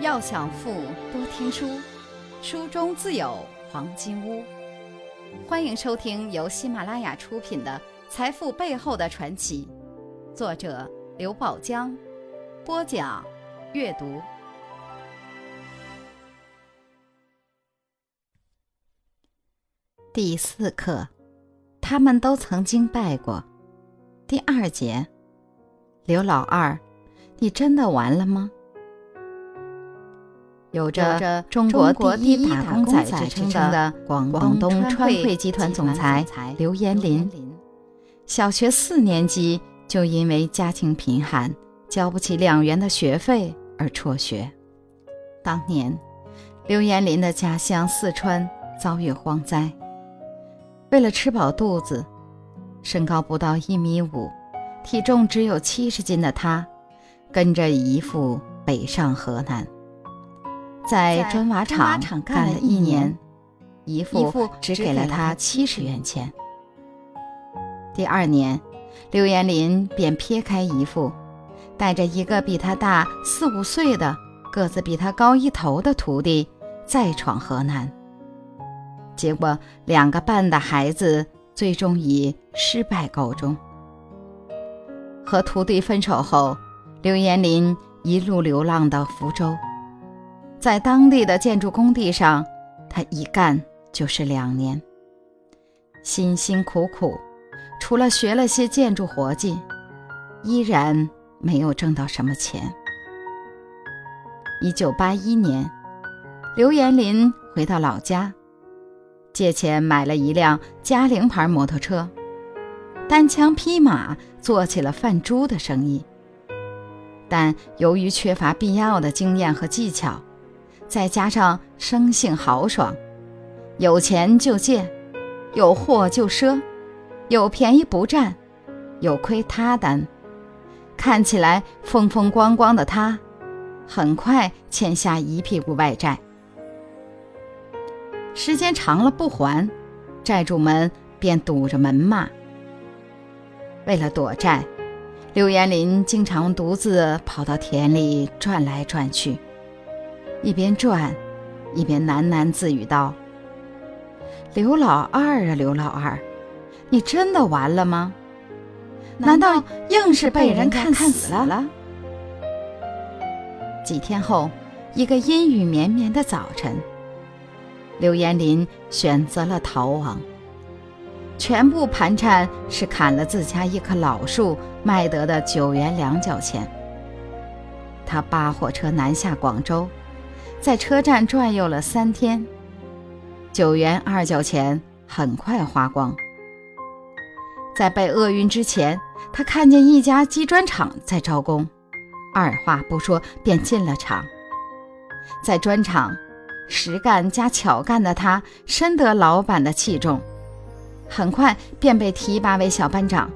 要想富，多听书，书中自有黄金屋。欢迎收听由喜马拉雅出品的《财富背后的传奇》，作者刘宝江，播讲阅读。第四课，他们都曾经拜过。第二节，刘老二，你真的完了吗？有着“中国第一打工仔”之称的广东川汇集团总裁刘延林，小学四年级就因为家庭贫寒，交不起两元的学费而辍学。当年，刘延林的家乡四川遭遇荒灾，为了吃饱肚子，身高不到一米五、体重只有七十斤的他，跟着姨父北上河南。在砖瓦厂干了一年，姨父只给了他七十元钱。第二年，刘延林便撇开姨父，带着一个比他大四五岁的、个子比他高一头的徒弟，再闯河南。结果，两个半的孩子最终以失败告终。和徒弟分手后，刘延林一路流浪到福州。在当地的建筑工地上，他一干就是两年，辛辛苦苦，除了学了些建筑活计，依然没有挣到什么钱。一九八一年，刘延林回到老家，借钱买了一辆嘉陵牌摩托车，单枪匹马做起了贩猪的生意。但由于缺乏必要的经验和技巧，再加上生性豪爽，有钱就借，有货就赊，有便宜不占，有亏他担。看起来风风光光的他，很快欠下一屁股外债。时间长了不还，债主们便堵着门骂。为了躲债，刘延林经常独自跑到田里转来转去。一边转，一边喃喃自语道：“刘老二啊，刘老二，你真的完了吗？难道硬是被人看死了？”几天后，一个阴雨绵绵的早晨，刘延林选择了逃亡。全部盘缠是砍了自家一棵老树卖得的九元两角钱。他扒火车南下广州。在车站转悠了三天，九元二角钱很快花光。在被饿晕之前，他看见一家机砖厂在招工，二话不说便进了厂。在砖厂，实干加巧干的他深得老板的器重，很快便被提拔为小班长，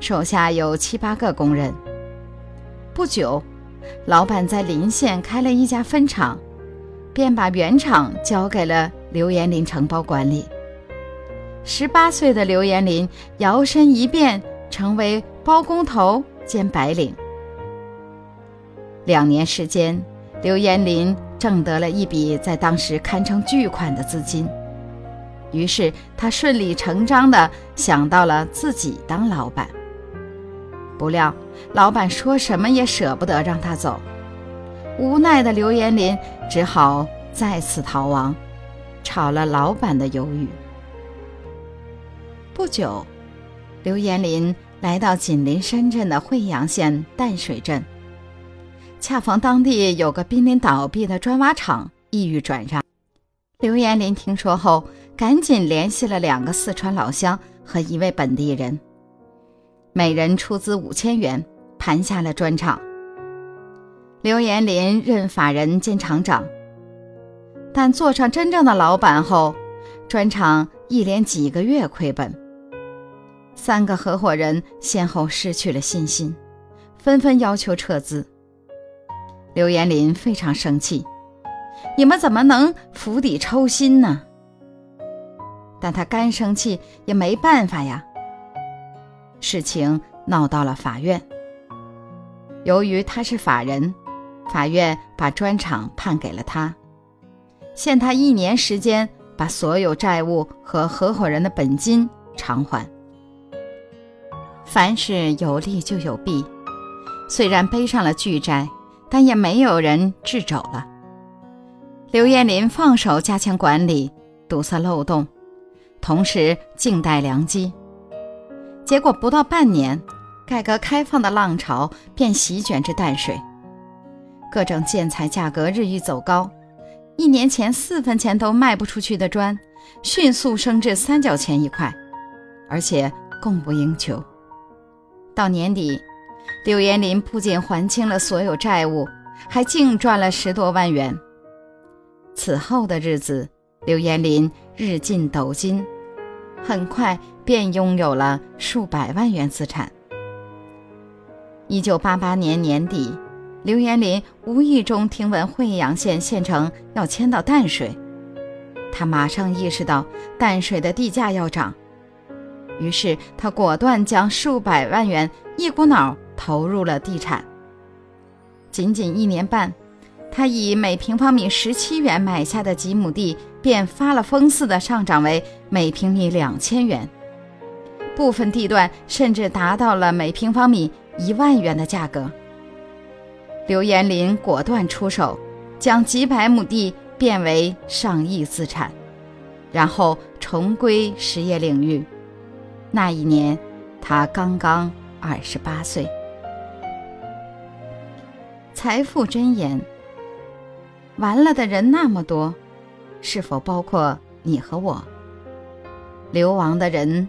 手下有七八个工人。不久。老板在临县开了一家分厂，便把原厂交给了刘延林承包管理。十八岁的刘延林摇身一变成为包工头兼白领。两年时间，刘延林挣得了一笔在当时堪称巨款的资金，于是他顺理成章地想到了自己当老板。不料，老板说什么也舍不得让他走。无奈的刘延林只好再次逃亡，炒了老板的鱿鱼。不久，刘延林来到紧邻深圳的惠阳县淡水镇，恰逢当地有个濒临倒闭的砖瓦厂意欲转让。刘延林听说后，赶紧联系了两个四川老乡和一位本地人。每人出资五千元，盘下了砖厂。刘延林任法人兼厂长，但做上真正的老板后，砖厂一连几个月亏本。三个合伙人先后失去了信心，纷纷要求撤资。刘延林非常生气：“你们怎么能釜底抽薪呢？”但他干生气也没办法呀。事情闹到了法院。由于他是法人，法院把砖厂判给了他，限他一年时间把所有债务和合伙人的本金偿还。凡事有利就有弊，虽然背上了巨债，但也没有人掣肘了。刘彦林放手加强管理，堵塞漏洞，同时静待良机。结果不到半年，改革开放的浪潮便席卷至淡水，各种建材价格日益走高，一年前四分钱都卖不出去的砖，迅速升至三角钱一块，而且供不应求。到年底，刘延林不仅还清了所有债务，还净赚了十多万元。此后的日子，刘延林日进斗金，很快便拥有了数百万元资产。一九八八年年底，刘延林无意中听闻惠阳县县城要迁到淡水，他马上意识到淡水的地价要涨。于是他果断将数百万元一股脑投入了地产。仅仅一年半，他以每平方米十七元买下的几亩地，便发了疯似的上涨为每平米两千元，部分地段甚至达到了每平方米一万元的价格。刘延林果断出手，将几百亩地变为上亿资产，然后重归实业领域。那一年，他刚刚二十八岁。财富箴言：完了的人那么多，是否包括你和我？流亡的人